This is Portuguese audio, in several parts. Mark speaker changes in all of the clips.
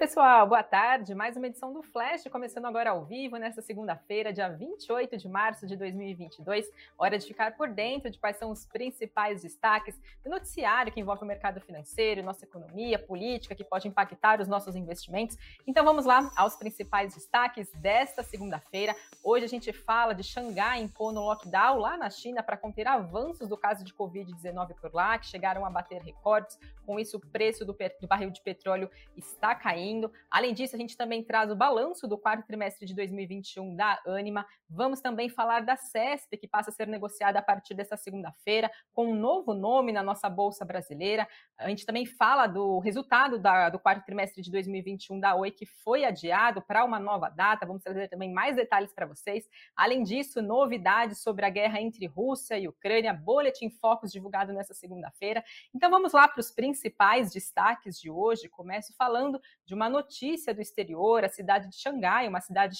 Speaker 1: pessoal, boa tarde. Mais uma edição do Flash, começando agora ao vivo nesta segunda-feira, dia 28 de março de 2022. Hora de ficar por dentro de quais são os principais destaques do noticiário que envolve o mercado financeiro, nossa economia, política, que pode impactar os nossos investimentos. Então vamos lá aos principais destaques desta segunda-feira. Hoje a gente fala de Xangai impondo lockdown lá na China para conter avanços do caso de Covid-19 por lá, que chegaram a bater recordes. Com isso, o preço do, do barril de petróleo está caindo Além disso, a gente também traz o balanço do quarto trimestre de 2021 da Anima. Vamos também falar da CESP, que passa a ser negociada a partir dessa segunda-feira, com um novo nome na nossa Bolsa Brasileira. A gente também fala do resultado da, do quarto trimestre de 2021 da Oi, que foi adiado para uma nova data. Vamos trazer também mais detalhes para vocês. Além disso, novidades sobre a guerra entre Rússia e Ucrânia, boletim Focus divulgado nessa segunda-feira. Então vamos lá para os principais destaques de hoje. Começo falando de uma notícia do exterior, a cidade de Xangai, uma cidade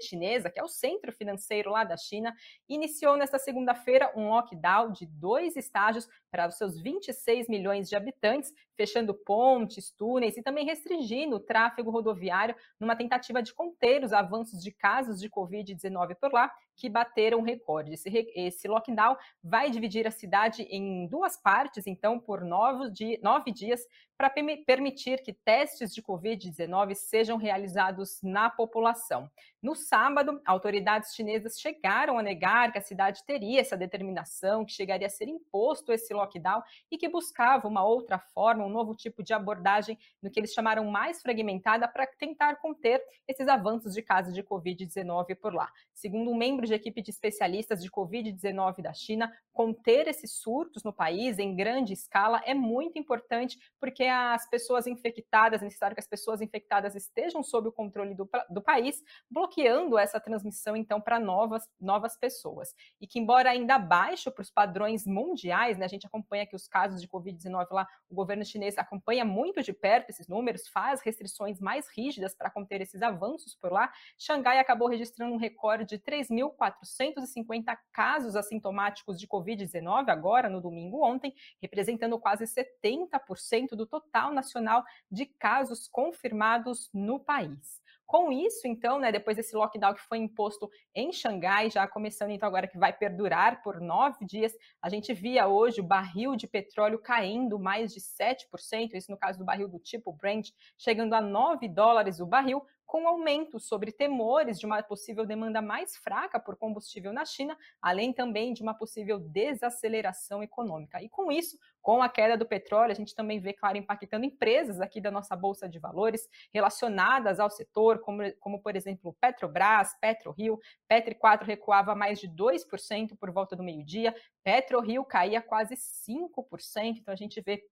Speaker 1: chinesa, que é o centro financeiro lá da China, iniciou nesta segunda-feira um lockdown de dois estágios para os seus 26 milhões de habitantes, fechando pontes, túneis e também restringindo o tráfego rodoviário numa tentativa de conter os avanços de casos de Covid-19 por lá, que bateram recorde. Esse, esse lockdown vai dividir a cidade em duas partes, então, por nove, nove dias, para permitir que testes de Covid-19 sejam realizados na população. No sábado, autoridades chinesas chegaram a negar que a cidade teria essa determinação, que chegaria a ser imposto esse lockdown e que buscava uma outra forma, um novo tipo de abordagem no que eles chamaram mais fragmentada para tentar conter esses avanços de casos de Covid-19 por lá. Segundo um membro de equipe de especialistas de Covid-19 da China, conter esses surtos no país em grande escala é muito importante porque as pessoas infectadas, é necessário que as pessoas infectadas estejam sob o controle do, do país, bloqueando essa transmissão, então, para novas, novas pessoas. E que, embora ainda baixo para os padrões mundiais, né, a gente acompanha que os casos de Covid-19 lá, o governo chinês acompanha muito de perto esses números, faz restrições mais rígidas para conter esses avanços por lá. Xangai acabou registrando um recorde de 3.450 casos assintomáticos de Covid-19 agora, no domingo ontem, representando quase 70% do total nacional de casos confirmados no país. Com isso, então, né, depois desse lockdown que foi imposto em Xangai, já começando então agora que vai perdurar por nove dias, a gente via hoje o barril de petróleo caindo mais de 7%, isso no caso do barril do tipo Brent, chegando a 9 dólares o barril, com aumento sobre temores de uma possível demanda mais fraca por combustível na China, além também de uma possível desaceleração econômica. E com isso, com a queda do petróleo, a gente também vê, claro, impactando empresas aqui da nossa Bolsa de Valores relacionadas ao setor, como, como por exemplo, Petrobras, PetroRio. Petro 4 recuava mais de 2% por volta do meio-dia, PetroRio caía quase 5%. Então a gente vê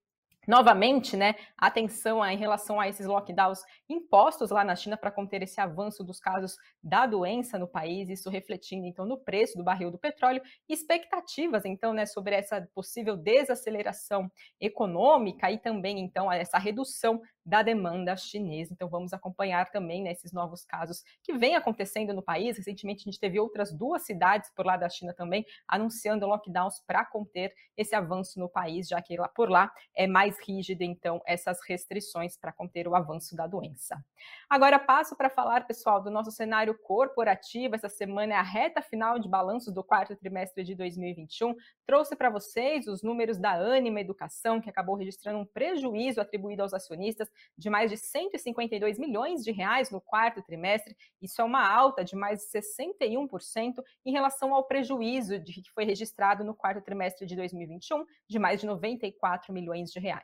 Speaker 1: novamente, né, atenção em relação a esses lockdowns impostos lá na China para conter esse avanço dos casos da doença no país, isso refletindo então no preço do barril do petróleo, expectativas então, né, sobre essa possível desaceleração econômica e também então essa redução da demanda chinesa. Então vamos acompanhar também né, esses novos casos que vem acontecendo no país. Recentemente a gente teve outras duas cidades por lá da China também anunciando lockdowns para conter esse avanço no país, já que lá por lá é mais rígido então essas restrições para conter o avanço da doença. Agora passo para falar, pessoal, do nosso cenário corporativo. Essa semana é a reta final de balanços do quarto trimestre de 2021. Trouxe para vocês os números da Anima Educação, que acabou registrando um prejuízo atribuído aos acionistas de mais de 152 milhões de reais no quarto trimestre. Isso é uma alta de mais de 61% em relação ao prejuízo de, que foi registrado no quarto trimestre de 2021, de mais de 94 milhões de reais.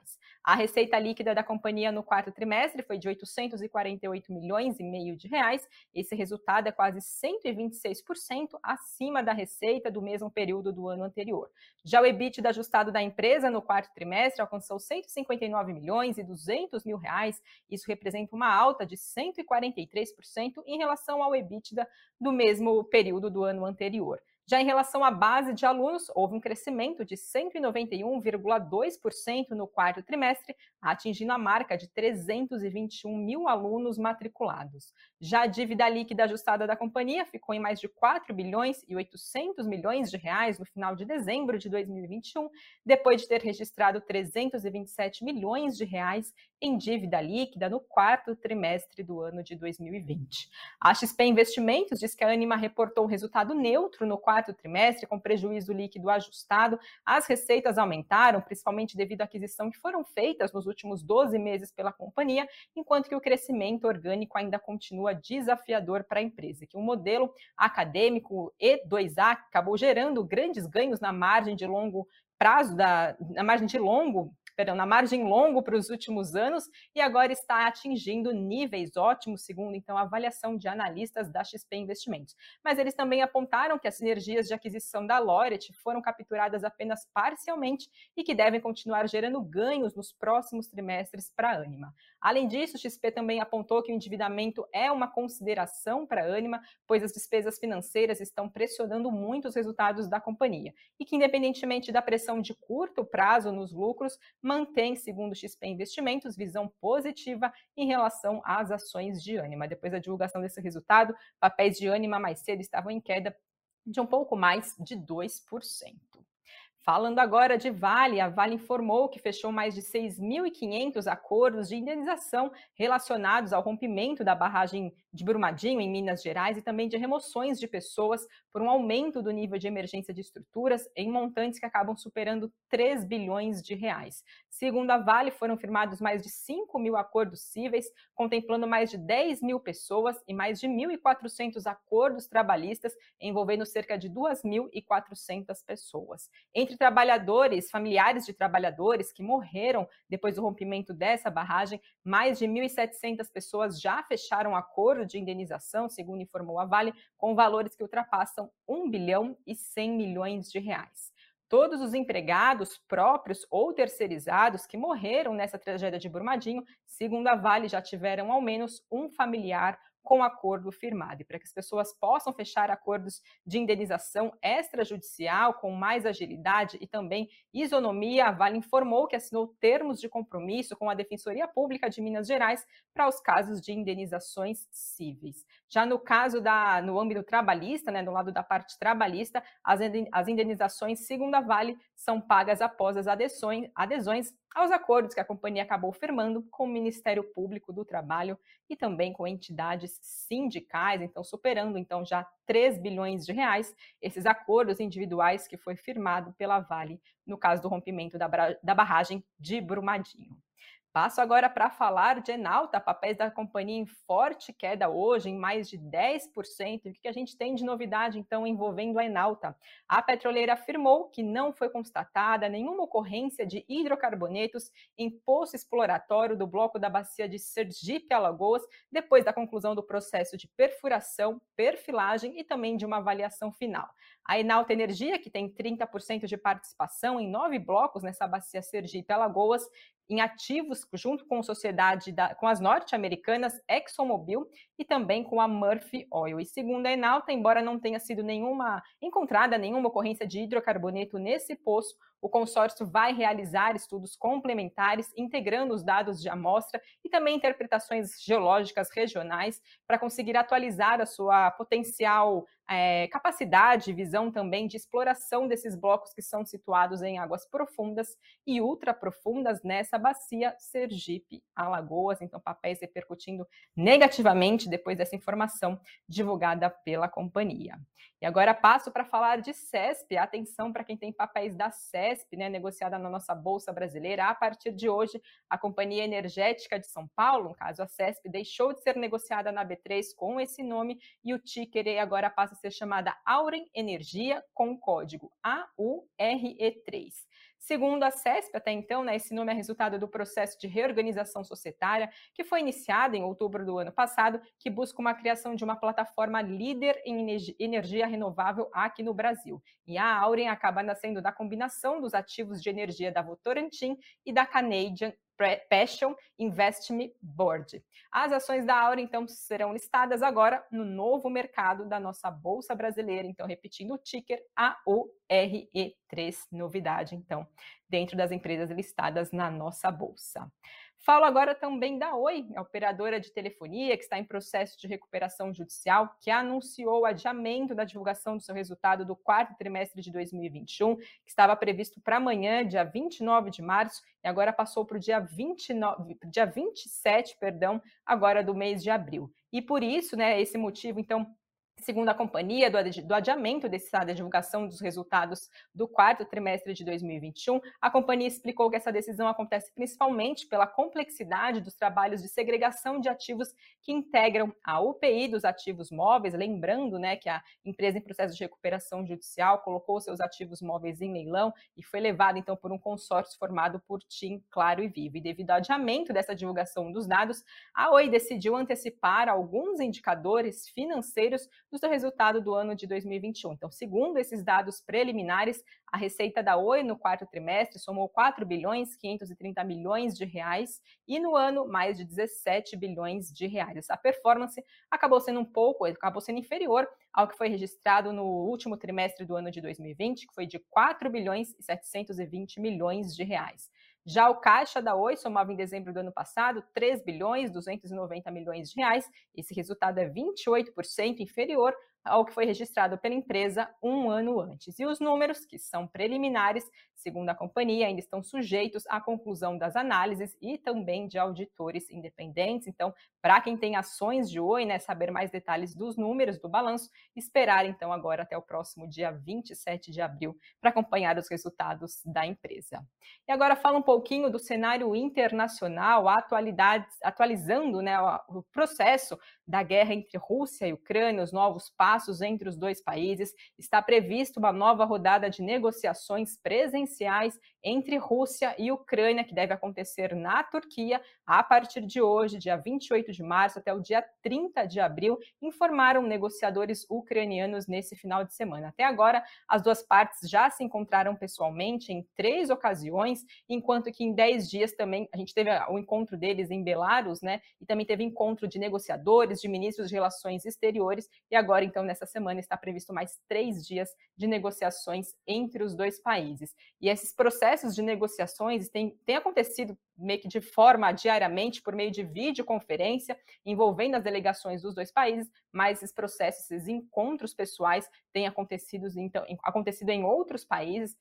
Speaker 1: A receita líquida da companhia no quarto trimestre foi de 848 milhões e meio de reais. Esse resultado é quase 126% acima da receita do mesmo período do ano anterior. Já o EBITDA ajustado da empresa no quarto trimestre alcançou 159 milhões e 200 mil reais. Isso representa uma alta de 143% em relação ao EBITDA do mesmo período do ano anterior. Já em relação à base de alunos, houve um crescimento de 191,2% no quarto trimestre, atingindo a marca de 321 mil alunos matriculados. Já a dívida líquida ajustada da companhia ficou em mais de 4 bilhões e 800 milhões de reais no final de dezembro de 2021, depois de ter registrado 327 milhões de reais em dívida líquida no quarto trimestre do ano de 2020. A XP Investimentos diz que a Anima reportou resultado neutro no quarto trimestre, com prejuízo líquido ajustado. As receitas aumentaram, principalmente devido à aquisição que foram feitas nos últimos 12 meses pela companhia, enquanto que o crescimento orgânico ainda continua desafiador para a empresa, que o modelo acadêmico E2A acabou gerando grandes ganhos na margem de longo prazo da na margem de longo perdão, na margem longo para os últimos anos e agora está atingindo níveis ótimos, segundo então a avaliação de analistas da XP Investimentos. Mas eles também apontaram que as sinergias de aquisição da Loret foram capturadas apenas parcialmente e que devem continuar gerando ganhos nos próximos trimestres para a Anima. Além disso, XP também apontou que o endividamento é uma consideração para a Anima, pois as despesas financeiras estão pressionando muito os resultados da companhia e que, independentemente da pressão de curto prazo nos lucros, mantém, segundo o XP Investimentos, visão positiva em relação às ações de Anima. Depois da divulgação desse resultado, papéis de Anima mais cedo estavam em queda de um pouco mais de 2%. Falando agora de Vale, a Vale informou que fechou mais de 6.500 acordos de indenização relacionados ao rompimento da barragem de Brumadinho, em Minas Gerais, e também de remoções de pessoas por um aumento do nível de emergência de estruturas em montantes que acabam superando 3 bilhões de reais. Segundo a Vale, foram firmados mais de 5 mil acordos cíveis, contemplando mais de 10 mil pessoas e mais de 1.400 acordos trabalhistas, envolvendo cerca de 2.400 pessoas. Entre trabalhadores, familiares de trabalhadores que morreram depois do rompimento dessa barragem, mais de 1.700 pessoas já fecharam acordo de indenização, segundo informou a Vale, com valores que ultrapassam 1 bilhão e 100 milhões de reais. Todos os empregados próprios ou terceirizados que morreram nessa tragédia de Brumadinho, segundo a Vale, já tiveram ao menos um familiar com acordo firmado. E para que as pessoas possam fechar acordos de indenização extrajudicial com mais agilidade e também isonomia, a Vale informou que assinou termos de compromisso com a Defensoria Pública de Minas Gerais para os casos de indenizações cíveis. Já no caso da, no âmbito trabalhista, né, no lado da parte trabalhista, as, indenizações, segundo a Vale, são pagas após as adesões, adesões aos acordos que a companhia acabou firmando com o Ministério Público do Trabalho e também com entidades sindicais, então superando então já 3 bilhões de reais esses acordos individuais que foi firmado pela Vale no caso do rompimento da, da barragem de Brumadinho. Passo agora para falar de Enalta, papéis da companhia em forte queda hoje, em mais de 10%. O que a gente tem de novidade, então, envolvendo a Enalta? A petroleira afirmou que não foi constatada nenhuma ocorrência de hidrocarbonetos em poço exploratório do bloco da bacia de Sergipe, Alagoas, depois da conclusão do processo de perfuração, perfilagem e também de uma avaliação final. A Enalta Energia, que tem 30% de participação em nove blocos nessa bacia Sergipe, Alagoas, em ativos junto com sociedade da, com as norte-americanas ExxonMobil e também com a Murphy Oil. E segundo a Enalta, embora não tenha sido nenhuma encontrada nenhuma ocorrência de hidrocarboneto nesse poço, o consórcio vai realizar estudos complementares, integrando os dados de amostra e também interpretações geológicas regionais para conseguir atualizar a sua potencial é, capacidade visão também de exploração desses blocos que são situados em águas profundas e ultraprofundas nessa bacia Sergipe-Alagoas. Então, papéis repercutindo negativamente depois dessa informação divulgada pela companhia. E agora passo para falar de CESP. Atenção para quem tem papéis da CESP, né, negociada na nossa Bolsa Brasileira. A partir de hoje, a Companhia Energética de São Paulo, no caso a CESP, deixou de ser negociada na B3 com esse nome e o ticker agora passa a ser chamada Auren Energia com código AURE3. Segundo a CESP, até então, né, esse nome é resultado do processo de reorganização societária que foi iniciado em outubro do ano passado, que busca uma criação de uma plataforma líder em energia renovável aqui no Brasil. E a Auren acaba nascendo da combinação dos ativos de energia da Votorantim e da Canadian Passion Investment Board. As ações da Aura, então, serão listadas agora no novo mercado da nossa Bolsa Brasileira. Então, repetindo o ticker AORE3, novidade, então, dentro das empresas listadas na nossa Bolsa. Falo agora também da Oi, a operadora de telefonia que está em processo de recuperação judicial, que anunciou o adiamento da divulgação do seu resultado do quarto trimestre de 2021, que estava previsto para amanhã, dia 29 de março, e agora passou para o dia, 29, dia 27, perdão, agora do mês de abril. E por isso, né, esse motivo, então, Segundo a companhia, do adiamento dessa divulgação dos resultados do quarto trimestre de 2021, a companhia explicou que essa decisão acontece principalmente pela complexidade dos trabalhos de segregação de ativos que integram a UPI dos ativos móveis, lembrando né, que a empresa em processo de recuperação judicial colocou seus ativos móveis em leilão e foi levada então por um consórcio formado por TIM, Claro e Vivo. E devido ao adiamento dessa divulgação dos dados, a Oi decidiu antecipar alguns indicadores financeiros do seu resultado do ano de 2021. Então, segundo esses dados preliminares, a receita da Oi no quarto trimestre somou 4 bilhões 530 milhões de reais e no ano mais de 17 bilhões de reais. A performance acabou sendo um pouco, acabou sendo inferior ao que foi registrado no último trimestre do ano de 2020, que foi de 4 bilhões e 720 milhões de reais. Já o caixa da Oi somava em dezembro do ano passado 3 bilhões 290 milhões de reais. Esse resultado é 28% inferior ao que foi registrado pela empresa um ano antes. E os números, que são preliminares, segundo a companhia, ainda estão sujeitos à conclusão das análises e também de auditores independentes. Então, para quem tem ações de Oi, né, saber mais detalhes dos números do balanço, esperar então agora até o próximo dia 27 de abril para acompanhar os resultados da empresa. E agora fala um pouquinho do cenário internacional, atualizando né, o processo da guerra entre Rússia e Ucrânia, os novos passos entre os dois países. Está previsto uma nova rodada de negociações presenciais essenciais entre Rússia e Ucrânia, que deve acontecer na Turquia a partir de hoje, dia 28 de março, até o dia 30 de abril, informaram negociadores ucranianos nesse final de semana. Até agora, as duas partes já se encontraram pessoalmente em três ocasiões, enquanto que em dez dias também a gente teve o encontro deles em Belarus, né? E também teve encontro de negociadores, de ministros de relações exteriores, e agora, então, nessa semana, está previsto mais três dias de negociações entre os dois países. E esses processos processos de negociações têm, têm acontecido meio que de forma diariamente, por meio de videoconferência, envolvendo as delegações dos dois países, mas esses processos, esses encontros pessoais têm acontecido, então, acontecido em outros países,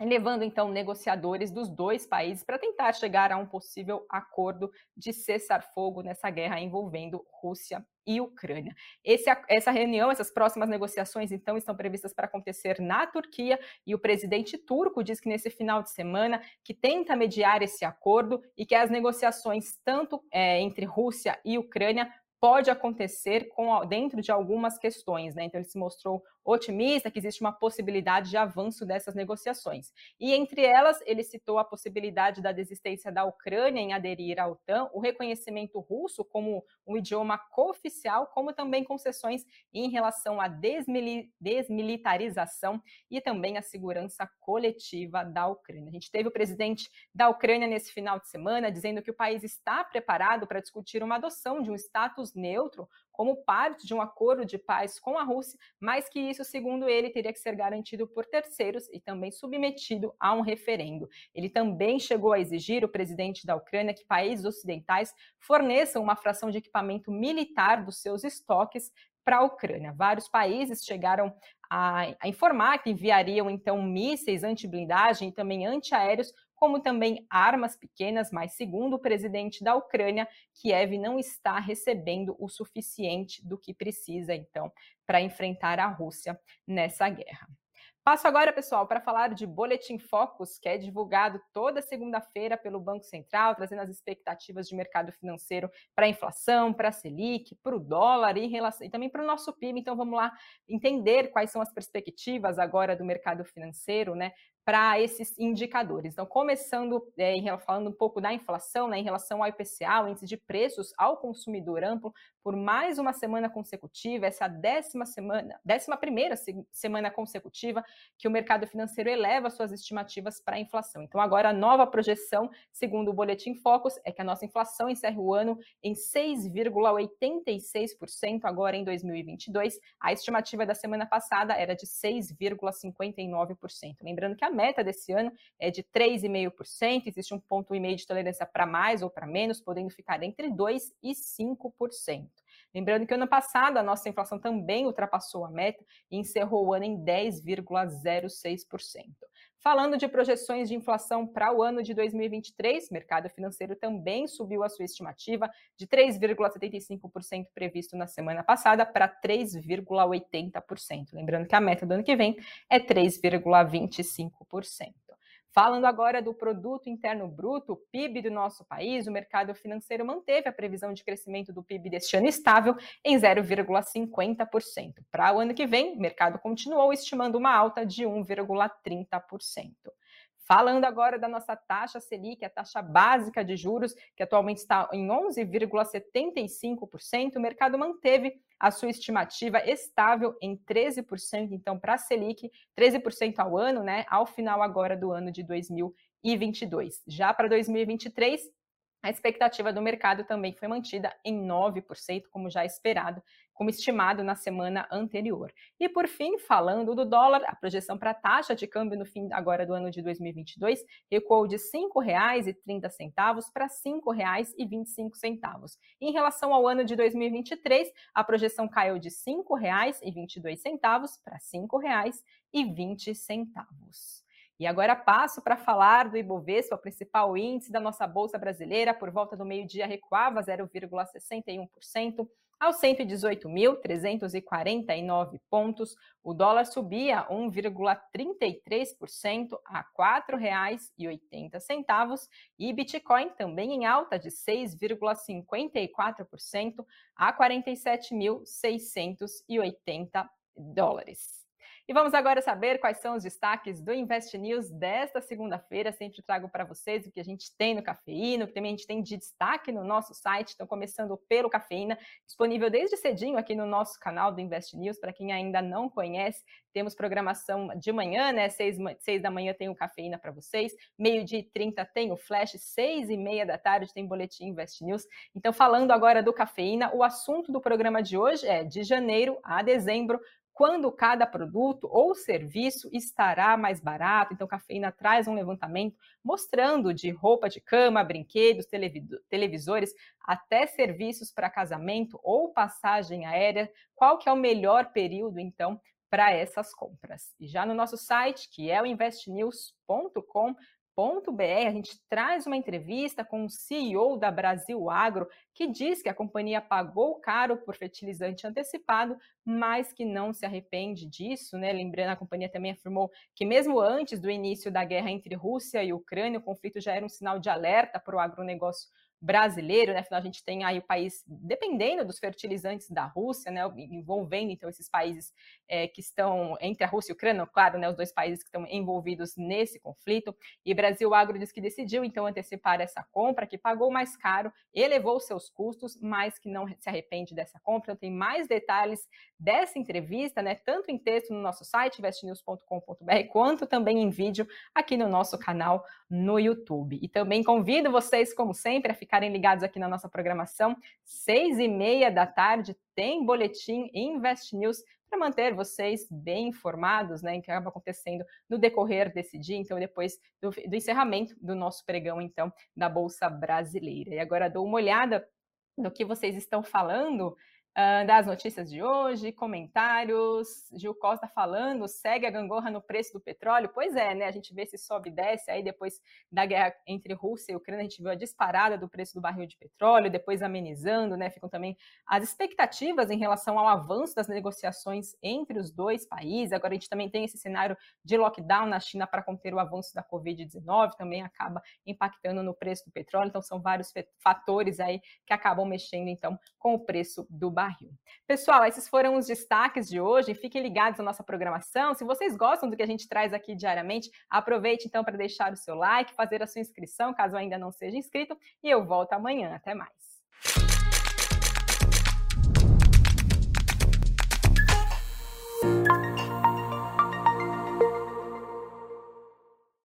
Speaker 1: levando então negociadores dos dois países para tentar chegar a um possível acordo de cessar-fogo nessa guerra envolvendo Rússia e Ucrânia. Esse, essa reunião, essas próximas negociações, então, estão previstas para acontecer na Turquia e o presidente turco diz que nesse final de semana que tenta mediar esse acordo e que as negociações tanto é, entre Rússia e Ucrânia pode acontecer com, dentro de algumas questões, né? Então ele se mostrou otimista que existe uma possibilidade de avanço dessas negociações. E entre elas, ele citou a possibilidade da desistência da Ucrânia em aderir à OTAN, o reconhecimento russo como um idioma cooficial, como também concessões em relação à desmili desmilitarização e também a segurança coletiva da Ucrânia. A gente teve o presidente da Ucrânia nesse final de semana dizendo que o país está preparado para discutir uma adoção de um status neutro como parte de um acordo de paz com a Rússia, mas que isso, segundo ele, teria que ser garantido por terceiros e também submetido a um referendo. Ele também chegou a exigir o presidente da Ucrânia que países ocidentais forneçam uma fração de equipamento militar dos seus estoques para a Ucrânia. Vários países chegaram a, a, informar que enviariam então mísseis anti-blindagem e também antiaéreos como também armas pequenas, mas segundo o presidente da Ucrânia, Kiev não está recebendo o suficiente do que precisa, então, para enfrentar a Rússia nessa guerra. Passo agora, pessoal, para falar de Boletim Focus, que é divulgado toda segunda-feira pelo Banco Central, trazendo as expectativas de mercado financeiro para a inflação, para a Selic, para o dólar e, relação, e também para o nosso PIB. Então, vamos lá entender quais são as perspectivas agora do mercado financeiro, né? Para esses indicadores. Então, começando é, falando um pouco da inflação, né, em relação ao IPCA, o índice de preços ao consumidor amplo, por mais uma semana consecutiva, essa décima semana, décima primeira semana consecutiva que o mercado financeiro eleva suas estimativas para a inflação. Então, agora a nova projeção, segundo o Boletim Focus, é que a nossa inflação encerre o ano em 6,86% agora em 2022. A estimativa da semana passada era de 6,59%. Lembrando que a meta desse ano é de 3,5%, existe um ponto e meio de tolerância para mais ou para menos, podendo ficar entre 2% e 5%. Lembrando que ano passado a nossa inflação também ultrapassou a meta e encerrou o ano em 10,06%. Falando de projeções de inflação para o ano de 2023, o mercado financeiro também subiu a sua estimativa de 3,75% previsto na semana passada para 3,80%. Lembrando que a meta do ano que vem é 3,25%. Falando agora do produto interno bruto, o PIB do nosso país, o mercado financeiro manteve a previsão de crescimento do PIB deste ano estável em 0,50%. Para o ano que vem, o mercado continuou estimando uma alta de 1,30%. Falando agora da nossa taxa Selic, a taxa básica de juros, que atualmente está em 11,75%, o mercado manteve a sua estimativa estável em 13%, então para a Selic, 13% ao ano, né, ao final agora do ano de 2022. Já para 2023, a expectativa do mercado também foi mantida em 9%, como já esperado, como estimado na semana anterior. E por fim, falando do dólar, a projeção para a taxa de câmbio no fim agora do ano de 2022 recuou de R$ 5,30 para R$ 5,25. Em relação ao ano de 2023, a projeção caiu de R$ 5,22 para R$ 5,20. E agora passo para falar do Ibovespa, o principal índice da nossa bolsa brasileira, por volta do meio-dia recuava 0,61% aos 118.349 pontos. O dólar subia 1,33% a R$ 4,80 e Bitcoin também em alta de 6,54% a 47.680 dólares. E vamos agora saber quais são os destaques do Invest News desta segunda-feira. Sempre trago para vocês o que a gente tem no Cafeína, o que também a gente tem de destaque no nosso site. Então, começando pelo Cafeína, disponível desde cedinho aqui no nosso canal do Invest News. Para quem ainda não conhece, temos programação de manhã, né? Seis, seis da manhã tem o Cafeína para vocês, meio-dia e trinta tem o Flash, seis e meia da tarde tem Boletim Invest News. Então, falando agora do Cafeína, o assunto do programa de hoje é de janeiro a dezembro, quando cada produto ou serviço estará mais barato. Então, Cafeína traz um levantamento mostrando de roupa de cama, brinquedos, televisores, até serviços para casamento ou passagem aérea, qual que é o melhor período, então, para essas compras. E já no nosso site, que é o investnews.com, a gente traz uma entrevista com o CEO da Brasil Agro, que diz que a companhia pagou caro por fertilizante antecipado, mas que não se arrepende disso, né? Lembrando, a companhia também afirmou que mesmo antes do início da guerra entre Rússia e Ucrânia, o conflito já era um sinal de alerta para o agronegócio brasileiro, né? Afinal, a gente tem aí o país dependendo dos fertilizantes da Rússia, né? Envolvendo então esses países é, que estão entre a Rússia e a Ucrânia, claro, né? Os dois países que estão envolvidos nesse conflito. E Brasil Agro diz que decidiu então antecipar essa compra, que pagou mais caro, elevou seus custos, mas que não se arrepende dessa compra. Então, tem mais detalhes dessa entrevista, né? Tanto em texto no nosso site, investnews.com.br, quanto também em vídeo aqui no nosso canal no YouTube. E também convido vocês, como sempre, a ficarem ligados aqui na nossa programação. Seis e meia da tarde tem boletim Invest News para manter vocês bem informados, né, em que acaba acontecendo no decorrer desse dia, então depois do, do encerramento do nosso pregão, então, da Bolsa Brasileira. E agora dou uma olhada no que vocês estão falando uh, das notícias de hoje, comentários. Gil Costa falando, segue a gangorra no preço do petróleo. Pois é, né? A gente vê se sobe e desce. Aí depois da guerra entre Rússia e Ucrânia, a gente viu a disparada do preço do barril de petróleo, depois amenizando, né? Ficam também as expectativas em relação ao avanço das negociações entre os dois países. Agora a gente também tem esse cenário de lockdown na China para conter o avanço da Covid-19, também acaba impactando no preço do petróleo. Então são vários fatores aí que acabam mexendo então com o preço do barril Pessoal, esses foram os destaques de hoje. Fiquem ligados na nossa programação. Se vocês gostam do que a gente traz aqui diariamente, aproveite então para deixar o seu like, fazer a sua inscrição, caso ainda não seja inscrito, e eu volto amanhã. Até mais.